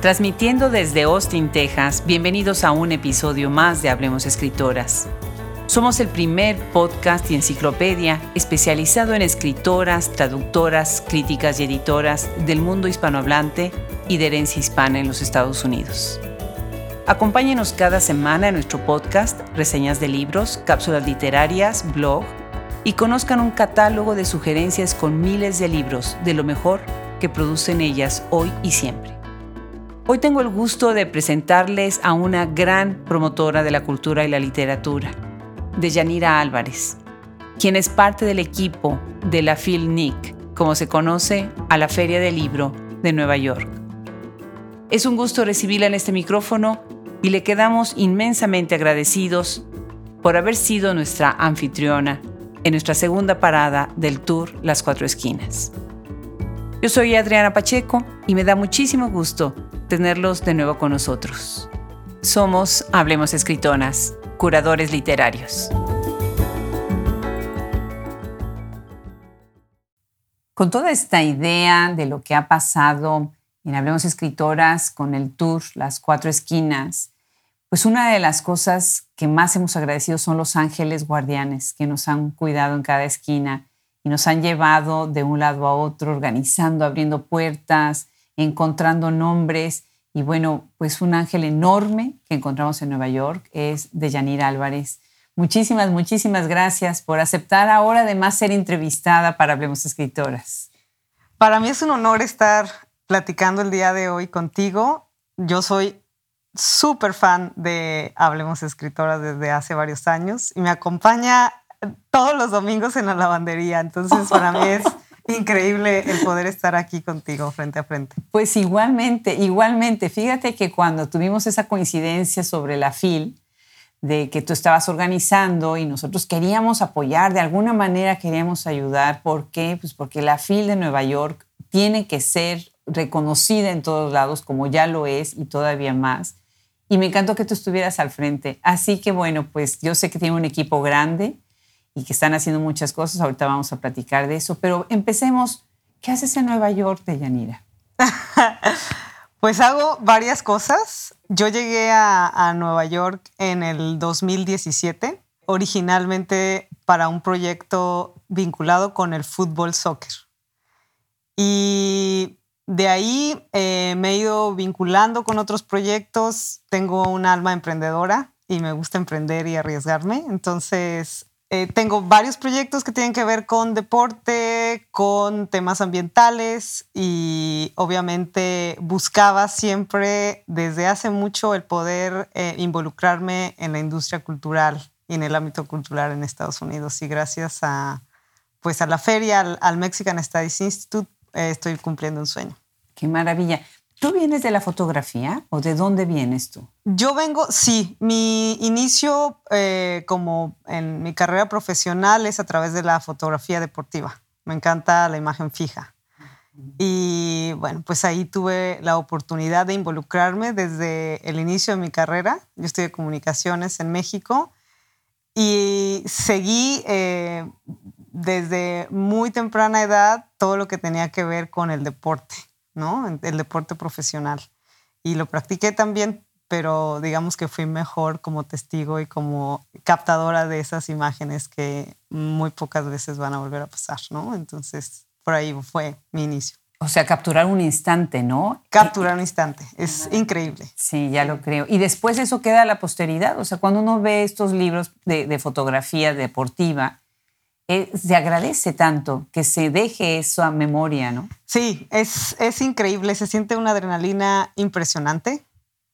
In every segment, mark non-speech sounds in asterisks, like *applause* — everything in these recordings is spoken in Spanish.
Transmitiendo desde Austin, Texas, bienvenidos a un episodio más de Hablemos Escritoras. Somos el primer podcast y enciclopedia especializado en escritoras, traductoras, críticas y editoras del mundo hispanohablante y de herencia hispana en los Estados Unidos. Acompáñenos cada semana en nuestro podcast, reseñas de libros, cápsulas literarias, blog y conozcan un catálogo de sugerencias con miles de libros de lo mejor que producen ellas hoy y siempre. Hoy tengo el gusto de presentarles a una gran promotora de la cultura y la literatura, de Yanira Álvarez, quien es parte del equipo de la FilNIC, como se conoce a la Feria del Libro de Nueva York. Es un gusto recibirla en este micrófono y le quedamos inmensamente agradecidos por haber sido nuestra anfitriona en nuestra segunda parada del tour Las Cuatro Esquinas. Yo soy Adriana Pacheco y me da muchísimo gusto tenerlos de nuevo con nosotros. Somos Hablemos Escritonas, curadores literarios. Con toda esta idea de lo que ha pasado en Hablemos Escritoras con el tour Las Cuatro Esquinas, pues una de las cosas que más hemos agradecido son los ángeles guardianes que nos han cuidado en cada esquina y nos han llevado de un lado a otro, organizando, abriendo puertas, encontrando nombres. Y bueno, pues un ángel enorme que encontramos en Nueva York es de Yanira Álvarez. Muchísimas, muchísimas gracias por aceptar ahora además ser entrevistada para Hablemos Escritoras. Para mí es un honor estar platicando el día de hoy contigo. Yo soy súper fan de Hablemos Escritoras desde hace varios años y me acompaña todos los domingos en la lavandería. Entonces, para mí es *laughs* increíble el poder estar aquí contigo frente a frente. Pues igualmente, igualmente. Fíjate que cuando tuvimos esa coincidencia sobre la FIL, de que tú estabas organizando y nosotros queríamos apoyar, de alguna manera queríamos ayudar. ¿Por qué? Pues porque la FIL de Nueva York tiene que ser reconocida en todos lados, como ya lo es y todavía más. Y me encantó que tú estuvieras al frente. Así que bueno, pues yo sé que tiene un equipo grande y que están haciendo muchas cosas. Ahorita vamos a platicar de eso, pero empecemos. ¿Qué haces en Nueva York, Deyanira? *laughs* pues hago varias cosas. Yo llegué a, a, Nueva York en el 2017, originalmente para un proyecto vinculado con el fútbol soccer. Y de ahí eh, me he ido vinculando con otros proyectos. Tengo un alma emprendedora y me gusta emprender y arriesgarme. Entonces, eh, tengo varios proyectos que tienen que ver con deporte, con temas ambientales y obviamente buscaba siempre desde hace mucho el poder eh, involucrarme en la industria cultural y en el ámbito cultural en Estados Unidos. Y gracias a, pues a la feria, al, Mexican Studies Institute, eh, estoy cumpliendo un sueño. Qué maravilla. ¿Tú vienes de la fotografía o de dónde vienes tú? Yo vengo, sí, mi inicio eh, como en mi carrera profesional es a través de la fotografía deportiva. Me encanta la imagen fija. Y bueno, pues ahí tuve la oportunidad de involucrarme desde el inicio de mi carrera. Yo estudié comunicaciones en México y seguí eh, desde muy temprana edad todo lo que tenía que ver con el deporte. El deporte profesional. Y lo practiqué también, pero digamos que fui mejor como testigo y como captadora de esas imágenes que muy pocas veces van a volver a pasar, ¿no? Entonces, por ahí fue mi inicio. O sea, capturar un instante, ¿no? Capturar un instante, es increíble. Sí, ya lo creo. Y después eso queda a la posteridad. O sea, cuando uno ve estos libros de, de fotografía deportiva, eh, se agradece tanto que se deje eso a memoria, ¿no? Sí, es, es increíble, se siente una adrenalina impresionante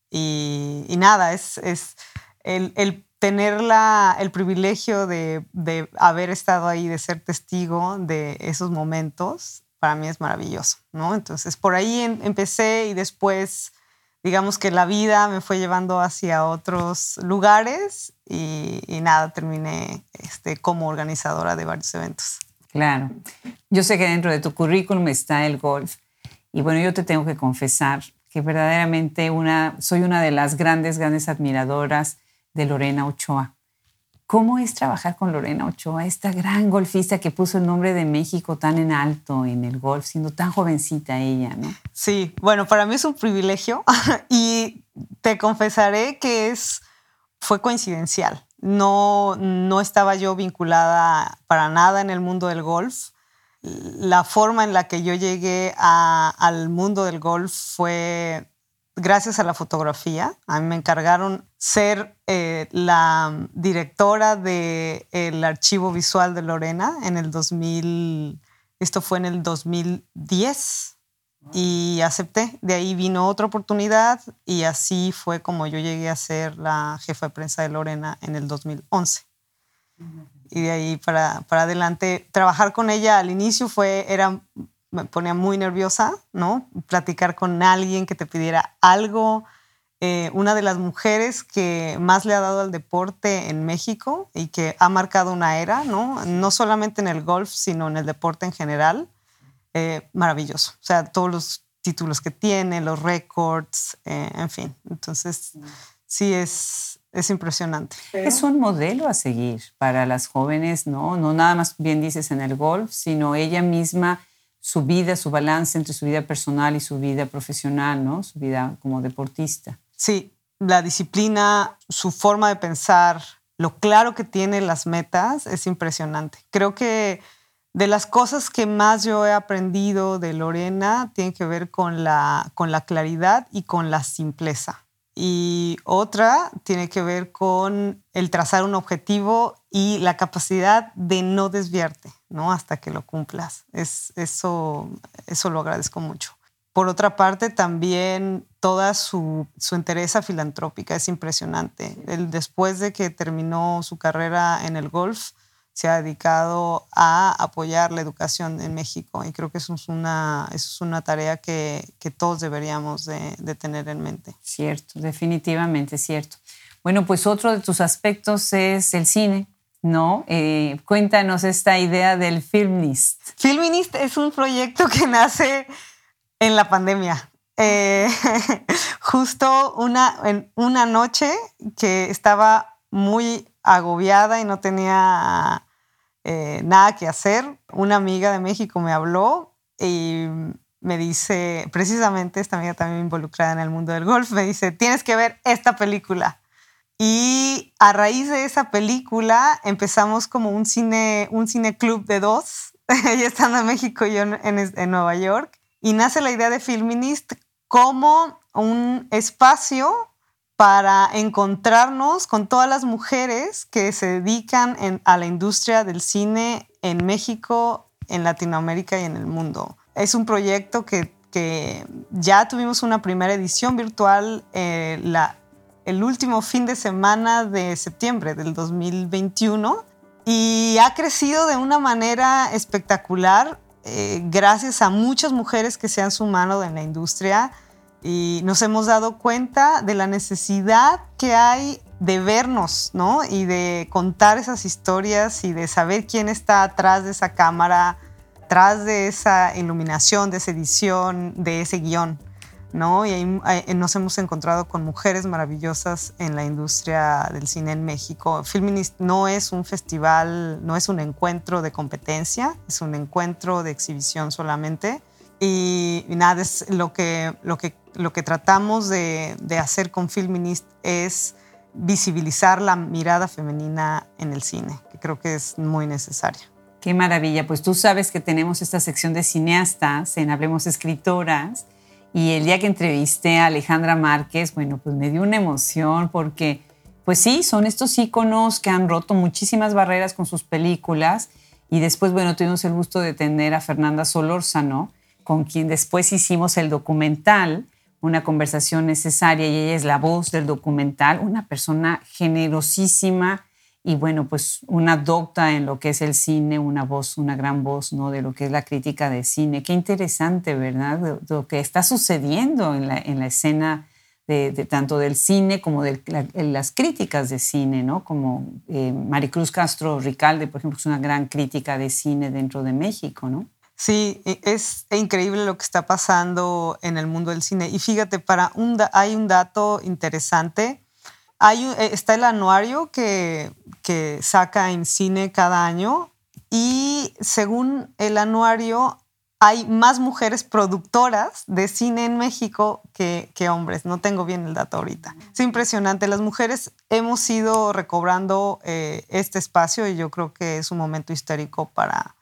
y, nada, es, es el, el tener la, el privilegio de, de, haber estado ahí, de ser testigo de esos momentos, para mí es maravilloso, ¿no? Entonces, por ahí empecé y después digamos que la vida me fue llevando hacia otros lugares y, nada, terminé este, como organizadora de varios eventos. Claro. Yo sé que dentro de tu currículum está el golf. Y bueno, yo te tengo que confesar que verdaderamente una, soy una de las grandes, grandes admiradoras de Lorena Ochoa. ¿Cómo es trabajar con Lorena Ochoa, esta gran golfista que puso el nombre de México tan en alto en el golf, siendo tan jovencita ella, ¿no? Sí, bueno, para mí es un privilegio *laughs* y te confesaré que es, fue coincidencial. No, no estaba yo vinculada para nada en el mundo del golf. La forma en la que yo llegué al mundo del golf fue gracias a la fotografía. A mí me encargaron ser eh, la directora del archivo visual de Lorena en el 2000, esto fue en el 2010 y acepté. De ahí vino otra oportunidad y así fue como yo llegué a ser la jefa de prensa de Lorena en el 2011. Y de ahí para, para adelante, trabajar con ella al inicio fue, era me ponía muy nerviosa, ¿no? Platicar con alguien que te pidiera algo. Eh, una de las mujeres que más le ha dado al deporte en México y que ha marcado una era, ¿no? No solamente en el golf, sino en el deporte en general. Eh, maravilloso. O sea, todos los títulos que tiene, los récords, eh, en fin. Entonces, sí es, es impresionante. Es un modelo a seguir para las jóvenes, ¿no? No nada más bien dices en el golf, sino ella misma su vida, su balance entre su vida personal y su vida profesional, ¿no? Su vida como deportista. Sí, la disciplina, su forma de pensar, lo claro que tiene las metas es impresionante. Creo que de las cosas que más yo he aprendido de Lorena tiene que ver con la, con la claridad y con la simpleza y otra tiene que ver con el trazar un objetivo y la capacidad de no desviarte, ¿no? Hasta que lo cumplas. Es, eso, eso lo agradezco mucho. Por otra parte, también toda su, su interés filantrópica es impresionante. El, después de que terminó su carrera en el golf, se ha dedicado a apoyar la educación en México y creo que eso es una, es una tarea que, que todos deberíamos de, de, tener en mente. Cierto, definitivamente cierto. Bueno, pues otro de tus aspectos es el cine, ¿no? Eh, cuéntanos esta idea del Filmnist. Filmnist es un proyecto que nace en la pandemia. Eh, *laughs* justo una, en una noche que estaba muy agobiada y no tenía eh, nada que hacer, una amiga de México me habló y me dice, precisamente esta amiga también involucrada en el mundo del golf, me dice, tienes que ver esta película. Y a raíz de esa película empezamos como un cine, un cine club de dos, *laughs* ella estando en México y yo en, en Nueva York, y nace la idea de Filminist como un espacio para encontrarnos con todas las mujeres que se dedican a la industria del cine en México, en Latinoamérica y en el mundo. Es un proyecto que, ya tuvimos una primera edición virtual eh, el último fin de semana de septiembre del 2021 y ha crecido de una manera espectacular eh, gracias a muchas mujeres que se han sumado en la industria y nos hemos dado cuenta de la necesidad que hay de vernos, ¿no? Y de contar esas historias y de saber quién está atrás de esa cámara, atrás de esa iluminación, de esa edición, de ese guion, ¿no? Y nos hemos encontrado con mujeres maravillosas en la industria del cine en México. Filminist no es un festival, no es un encuentro de competencia, es un encuentro de exhibición solamente. Y, nada, es lo que, lo que lo que tratamos de, hacer con Filminist es visibilizar la mirada femenina en el cine, que creo que es muy necesaria. Qué maravilla, pues tú sabes que tenemos esta sección de cineastas en Hablemos Escritoras y el día que entrevisté a Alejandra Márquez, bueno, pues me dio una emoción porque, pues sí, son estos íconos que han roto muchísimas barreras con sus películas y después, bueno, tuvimos el gusto de tener a Fernanda Solórzano, con quien después hicimos el documental una conversación necesaria y ella es la voz del documental, una persona generosísima y bueno, pues una docta en lo que es el cine, una voz, una gran voz, ¿no? De lo que es la crítica de cine. Qué interesante, ¿verdad? lo que está sucediendo en la, en la escena de, tanto del cine como de las críticas de cine, ¿no? Como eh, Maricruz Castro Ricalde, por ejemplo, es una gran crítica de cine dentro de México, ¿no? Sí, es increíble lo que está pasando en el mundo del cine. Y fíjate, para un hay un dato interesante. Hay, eh, está el anuario que, que saca en cine cada año y según el anuario hay más mujeres productoras de cine en México que, hombres. No tengo bien el dato ahorita. Es impresionante. Las mujeres hemos ido recobrando eh, este espacio y yo creo que es un momento histórico para,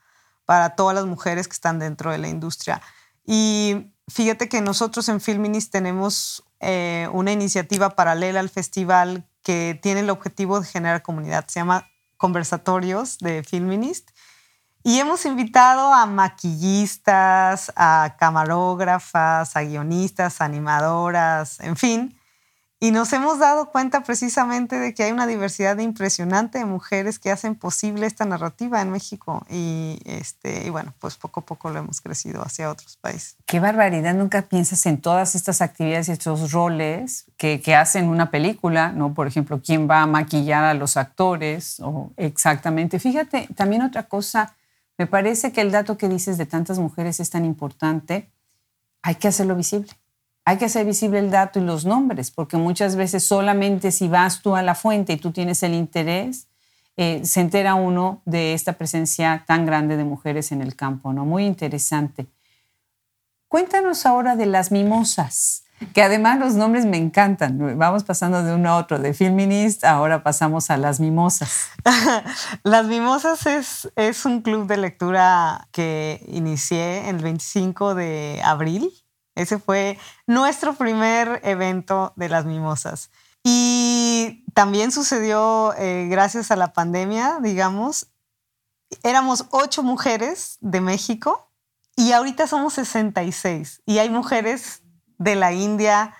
para todas las mujeres que están dentro de la industria. Y fíjate que nosotros en Filminis tenemos eh, una iniciativa paralela al festival que tiene el objetivo de generar comunidad. Se llama Conversatorios de Filminist y hemos invitado a maquillistas, a camarógrafas, a guionistas, animadoras, en fin. Y nos hemos dado cuenta precisamente de que hay una diversidad impresionante de mujeres que hacen posible esta narrativa en México. Y, este, y bueno, pues poco a poco lo hemos crecido hacia otros países. Qué barbaridad, nunca piensas en todas estas actividades y estos roles que, que hacen una película, ¿no? Por ejemplo, quién va a maquillar a los actores o exactamente. Fíjate, también otra cosa me parece que el dato que dices de tantas mujeres es tan importante. Hay que hacerlo visible. Hay que hacer visible el dato y los nombres, porque muchas veces solamente si vas tú a la fuente y tú tienes el interés, eh, se entera uno de esta presencia tan grande de mujeres en el campo, ¿no? Muy interesante. Cuéntanos ahora de las mimosas que además los nombres me encantan. Vamos pasando de uno a otro, de Filminist, ahora pasamos a Las Mimosas. *laughs* Las Mimosas es, es un club de lectura que inicié el 25 de abril. Ese fue nuestro primer evento de Las Mimosas. Y también sucedió eh, gracias a la pandemia, digamos. Éramos ocho mujeres de México y ahorita somos 66 y hay mujeres de la India,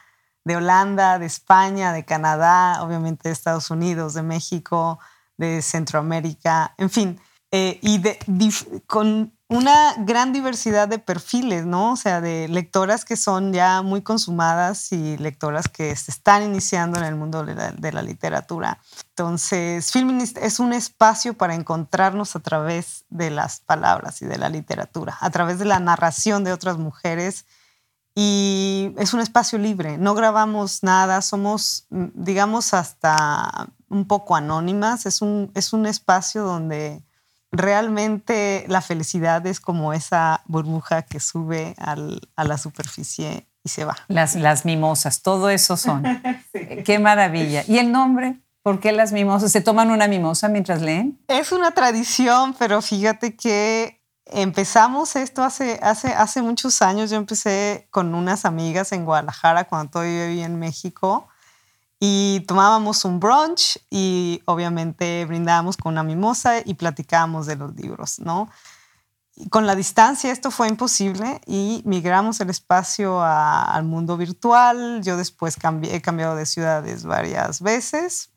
de Holanda, de España, de Canadá, obviamente de Estados Unidos, de México, de Centroamérica, en fin, eh, y de, con una gran diversidad de perfiles, ¿no? O sea, de lectoras que son ya muy consumadas y lectoras que se están iniciando en el mundo de la, de la literatura. Entonces, Filminist es un espacio para encontrarnos a través de las palabras y de la literatura, a través de la narración de otras mujeres y es un espacio libre, no grabamos nada, somos, mm, digamos, hasta un poco anónimas, es un, es un espacio donde realmente la felicidad es como esa burbuja que sube a la superficie y se va. Las, las mimosas, todo eso son. *laughs* Qué maravilla. ¿Y el nombre? ¿Por qué las mimosas? ¿Se toman una mimosa mientras leen? Es una tradición, pero fíjate que empezamos esto hace, hace, hace muchos años. Yo empecé con unas amigas en Guadalajara cuando todavía vivía en México y tomábamos un brunch y obviamente brindábamos con una mimosa y platicábamos de los libros, ¿no? con la distancia esto fue imposible y migramos el espacio al mundo virtual. Yo después cambié, he cambiado de ciudades varias veces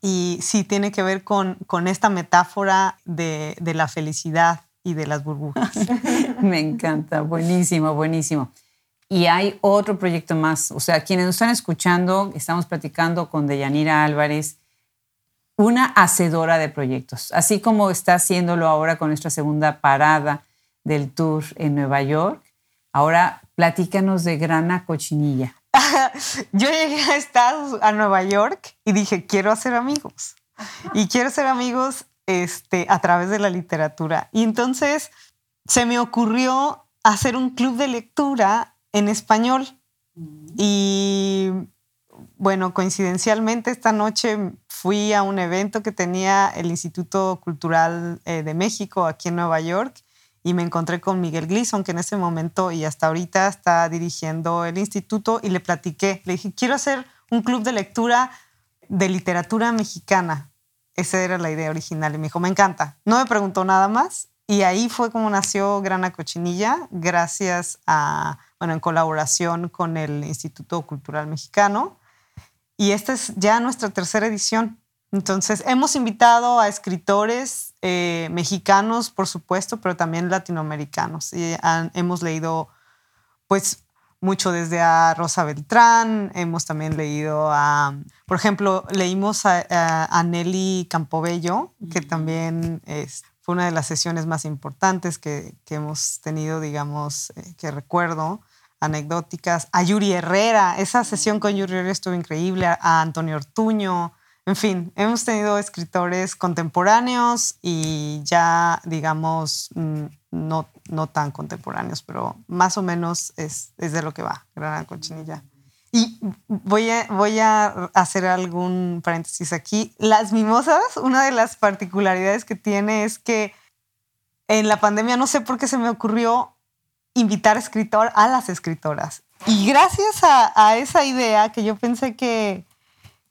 y sí tiene que ver con, con esta metáfora de, de la felicidad y de las burbujas. *laughs* Me encanta, buenísimo, buenísimo. Y hay otro proyecto más, o sea, quienes nos están escuchando, estamos platicando con Deyanira Álvarez, una hacedora de proyectos, así como está haciéndolo ahora con nuestra segunda parada del tour en Nueva York. Ahora platícanos de Grana Cochinilla. *laughs* Yo llegué a Estados, a Nueva York y dije, quiero hacer amigos. Y quiero ser amigos este, a través de la literatura. Y entonces se me ocurrió hacer un club de lectura en español. Y bueno, coincidencialmente esta noche fui a un evento que tenía el Instituto Cultural eh, de México aquí en Nueva York y me encontré con Miguel Gleason, que en ese momento y hasta ahorita está dirigiendo el instituto y le platiqué, le dije, quiero hacer un club de lectura de literatura mexicana. Esa era la idea original y me dijo, me encanta. No me preguntó nada más y ahí fue como nació Grana Cochinilla, gracias a, bueno, en colaboración con el Instituto Cultural Mexicano. Y esta es ya nuestra tercera edición. Entonces, hemos invitado a escritores eh, mexicanos, por supuesto, pero también latinoamericanos. Y hemos leído, pues, mucho desde a Rosa Beltrán, hemos también leído a, por ejemplo, leímos a, Nelly Campobello, que también es, fue una de las sesiones más importantes que, hemos tenido, digamos, eh, que recuerdo, anecdóticas, a Yuri Herrera, esa sesión con Yuri Herrera estuvo increíble, a Antonio Ortuño, en fin, hemos tenido escritores contemporáneos y ya, digamos, no, no tan contemporáneos, pero más o menos es, es de lo que va, Gran Cochinilla. Y voy a, voy a hacer algún paréntesis aquí. Las mimosas, una de las particularidades que tiene es que en la pandemia no sé por qué se me ocurrió invitar escritor a las escritoras. Y gracias a, esa idea que yo pensé que,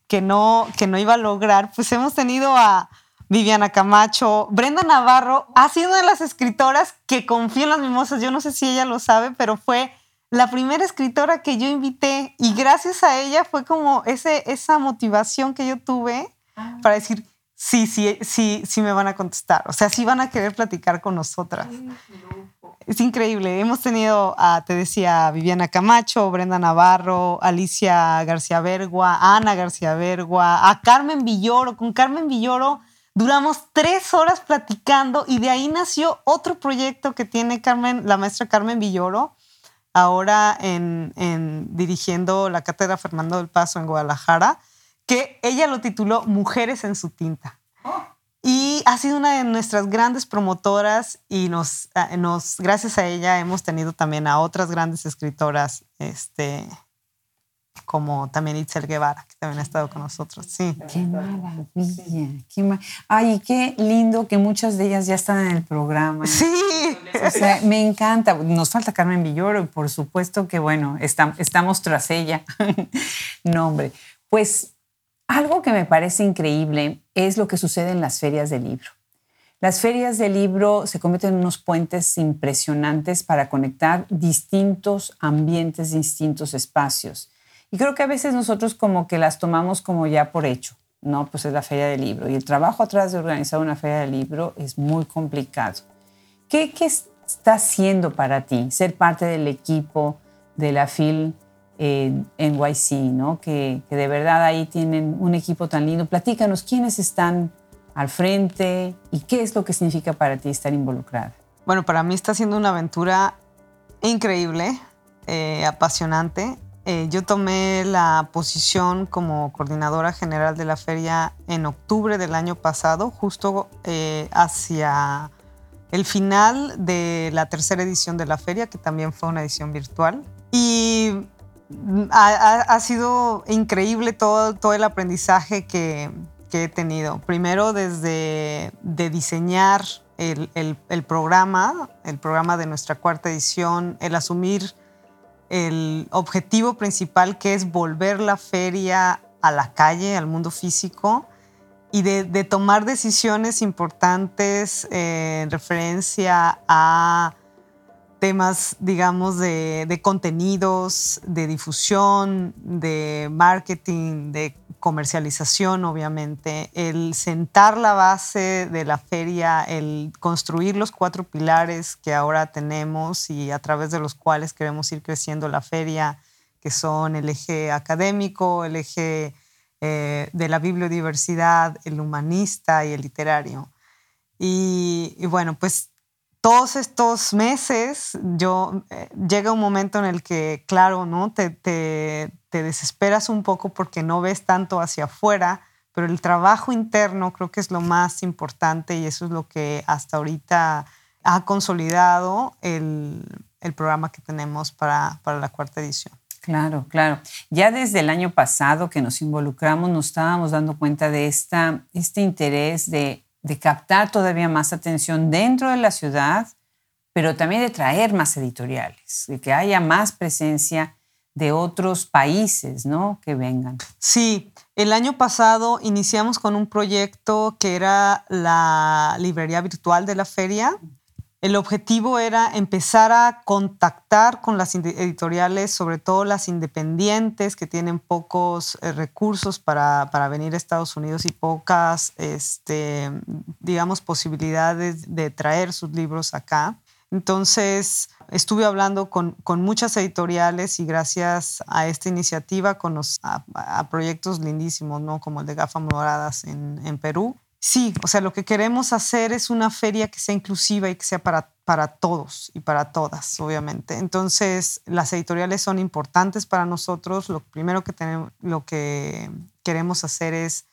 que, no, que no iba a lograr, pues hemos tenido a Viviana Camacho, Brenda Navarro, ha sido una de las escritoras que confío en las mimosas. Yo no sé si ella lo sabe, pero fue la primera escritora que yo invité y gracias a ella fue como ese, esa motivación que yo tuve ah. para decir, sí, sí, sí, sí me van a contestar. O sea, sí van a querer platicar con nosotras. Es increíble. Hemos tenido, a, te decía, Viviana Camacho, Brenda Navarro, Alicia García Vergua, Ana García Vergua, a Carmen Villoro. Con Carmen Villoro duramos tres horas platicando y de ahí nació otro proyecto que tiene Carmen, la maestra Carmen Villoro, ahora en, en dirigiendo la cátedra Fernando del Paso en Guadalajara que ella lo tituló Mujeres en su tinta. Oh. Y ha sido una de nuestras grandes promotoras y nos, eh, nos, gracias a ella hemos tenido también a otras grandes escritoras, este, como también Itzel Guevara, que también ha estado con nosotros. Sí. Qué maravilla. Qué Ay, qué lindo que muchas de ellas ya están en el programa. Sí. O sea, me encanta. Nos falta Carmen Villoro y por supuesto que, bueno, estamos tras ella. *laughs* no, hombre. Pues algo que me parece increíble es lo que sucede en las ferias de libro. Las ferias de libro se convierten en unos puentes impresionantes para conectar distintos ambientes, distintos espacios. Y creo que a veces nosotros como que las tomamos como ya por hecho, ¿no? Pues es la feria del libro. Y el trabajo atrás de organizar una feria de libro es muy complicado. ¿Qué, qué está haciendo para ti ser parte del equipo de la FIL en NYC, ¿no? Que, de verdad ahí tienen un equipo tan lindo. Platícanos quiénes están al frente y qué es lo que significa para ti estar involucrada. Bueno, para mí está siendo una aventura increíble, eh, apasionante. Eh, yo tomé la posición como coordinadora general de la feria en octubre del año pasado, justo eh, hacia el final de la tercera edición de la feria, que también fue una edición virtual. Y ha, sido increíble todo, todo el aprendizaje que, he tenido. Primero desde de diseñar el, el, programa, el programa de nuestra cuarta edición, el asumir el objetivo principal que es volver la feria a la calle, al mundo físico, y de, tomar decisiones importantes en referencia a temas, digamos, de, contenidos, de difusión, de marketing, de comercialización, obviamente, el sentar la base de la feria, el construir los cuatro pilares que ahora tenemos y a través de los cuales queremos ir creciendo la feria, que son el eje académico, el eje eh, de la bibliodiversidad, el humanista y el literario. Y, y bueno, pues todos estos meses, yo eh, llega un momento en el que, claro, ¿no? Te, desesperas un poco porque no ves tanto hacia afuera, pero el trabajo interno creo que es lo más importante y eso es lo que hasta ahorita ha consolidado el, programa que tenemos para, para la cuarta edición. Claro, claro. Ya desde el año pasado que nos involucramos, nos estábamos dando cuenta de esta, este interés de de captar todavía más atención dentro de la ciudad, pero también de traer más editoriales, de que haya más presencia de otros países, ¿no? Que vengan. Sí, el año pasado iniciamos con un proyecto que era la librería virtual de la feria, el objetivo era empezar a contactar con las editoriales, sobre todo las independientes que tienen pocos eh, recursos para, venir a Estados Unidos y pocas, este, digamos, posibilidades de traer sus libros acá. Entonces, estuve hablando con, muchas editoriales y gracias a esta iniciativa, con a, proyectos lindísimos, ¿no? como el de Gafas Moradas en Perú, Sí, o sea, lo que queremos hacer es una feria que sea inclusiva y que sea para, para todos y para todas, obviamente. Entonces, las editoriales son importantes para nosotros. Lo primero que, tenemos, lo que queremos hacer es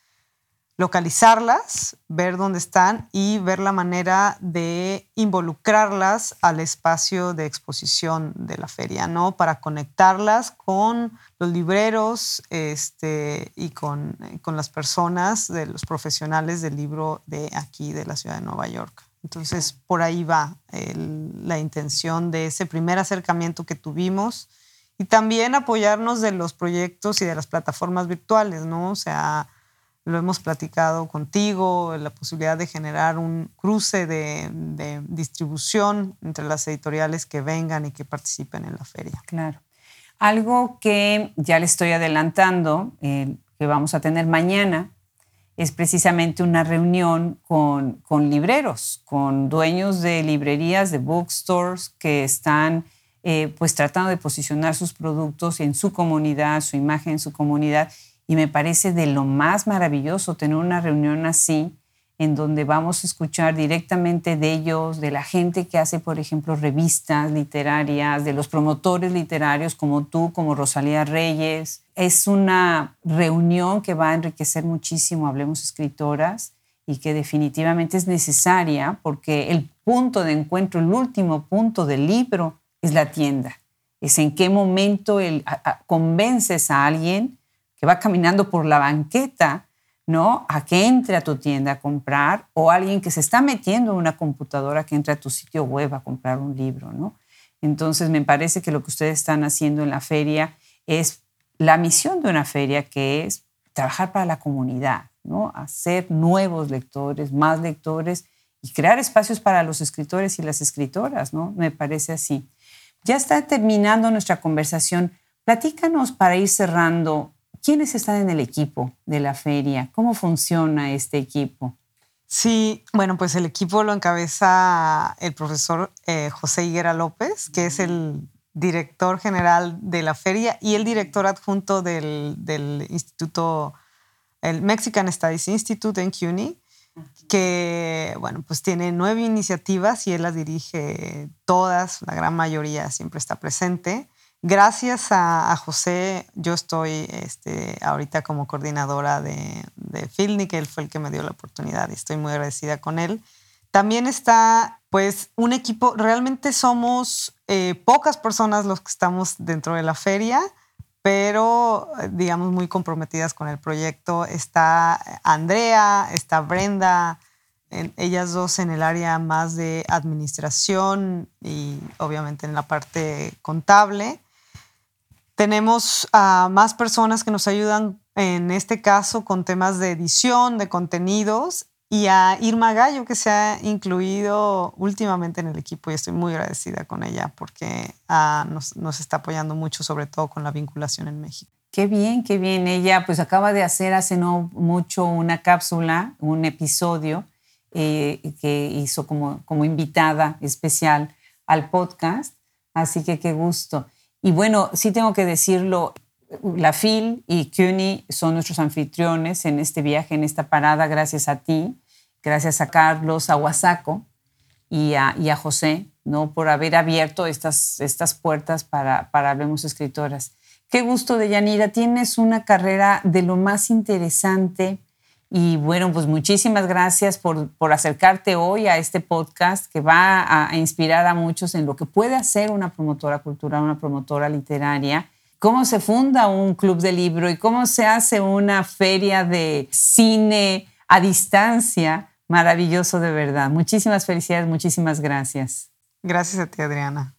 localizarlas, ver dónde están y ver la manera de involucrarlas al espacio de exposición de la feria, ¿no? Para conectarlas con los libreros este, y con, con las personas, de los profesionales del libro de aquí, de la ciudad de Nueva York. Entonces, por ahí va la intención de ese primer acercamiento que tuvimos y también apoyarnos de los proyectos y de las plataformas virtuales, ¿no? O sea, lo hemos platicado contigo, la posibilidad de generar un cruce de, distribución entre las editoriales que vengan y que participen en la feria. Claro. Algo que ya le estoy adelantando, eh, que vamos a tener mañana, es precisamente una reunión con, con libreros, con dueños de librerías, de bookstores que están eh, pues tratando de posicionar sus productos en su comunidad, su imagen en su comunidad y me parece de lo más maravilloso tener una reunión así, en donde vamos a escuchar directamente de ellos, de la gente que hace, por ejemplo, revistas literarias, de los promotores literarios como tú, como Rosalía Reyes. Es una reunión que va a enriquecer muchísimo, hablemos escritoras, y que definitivamente es necesaria porque el punto de encuentro, el último punto del libro es la tienda. Es en qué momento el, convences a alguien que va caminando por la banqueta, ¿no? A que entre a tu tienda a comprar o alguien que se está metiendo en una computadora que entre a tu sitio web a comprar un libro, ¿no? Entonces me parece que lo que ustedes están haciendo en la feria es la misión de una feria que es trabajar para la comunidad, ¿no? Hacer nuevos lectores, más lectores y crear espacios para los escritores y las escritoras, ¿no? Me parece así. Ya está terminando nuestra conversación. Platícanos para ir cerrando ¿Quiénes están en el equipo de la feria? ¿Cómo funciona este equipo? Sí, bueno, pues el equipo lo encabeza el profesor eh, José Higuera López, que es el director general de la feria y el director adjunto del, del instituto, el Mexican Studies Institute en CUNY, que, bueno, pues tiene nueve iniciativas y él las dirige todas, la gran mayoría siempre está presente. Gracias a, José, yo estoy este, ahorita como coordinadora de, de que él fue el que me dio la oportunidad y estoy muy agradecida con él. También está, pues, un equipo, realmente somos eh, pocas personas los que estamos dentro de la feria, pero, digamos, muy comprometidas con el proyecto. Está Andrea, está Brenda, ellas dos en el área más de administración y obviamente en la parte contable. Tenemos a más personas que nos ayudan, en este caso, con temas de edición, de contenidos, y a Irma Gallo, que se ha incluido últimamente en el equipo y estoy muy agradecida con ella porque ah, nos, nos, está apoyando mucho, sobre todo con la vinculación en México. Qué bien, qué bien. Ella pues acaba de hacer hace no mucho una cápsula, un episodio eh, que hizo como, como invitada especial al podcast. Así que qué gusto. Y bueno, sí tengo que decirlo, la FIL y CUNY son nuestros anfitriones en este viaje, en esta parada, gracias a ti, gracias a Carlos, a Huasaco y a, José, ¿no? por haber abierto estas, estas puertas para, para Hablemos Escritoras. Qué gusto, Deyanira, tienes una carrera de lo más interesante y bueno, pues muchísimas gracias por, por, acercarte hoy a este podcast que va a, inspirar a muchos en lo que puede hacer una promotora cultural, una promotora literaria, cómo se funda un club de libro y cómo se hace una feria de cine a distancia. Maravilloso de verdad. Muchísimas felicidades, muchísimas gracias. Gracias a ti, Adriana.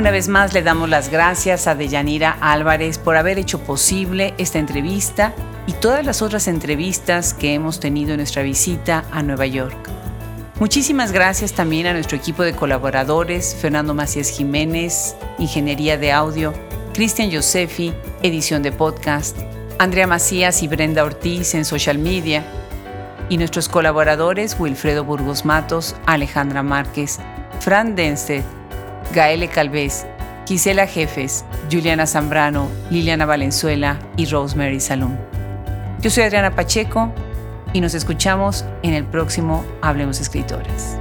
Una vez más le damos las gracias a Deyanira Álvarez por haber hecho posible esta entrevista y todas las otras entrevistas que hemos tenido en nuestra visita a Nueva York. Muchísimas gracias también a nuestro equipo de colaboradores, Fernando Macías Jiménez, Ingeniería de Audio, Cristian Josefi, Edición de Podcast, Andrea Macías y Brenda Ortiz en Social Media, y nuestros colaboradores Wilfredo Burgos Matos, Alejandra Márquez, Fran Denstedt, Gaele Calvez, Gisela Jefes, Juliana Zambrano, Liliana Valenzuela y Rosemary Salum. Yo soy Adriana Pacheco y nos escuchamos en el próximo Hablemos Escritoras.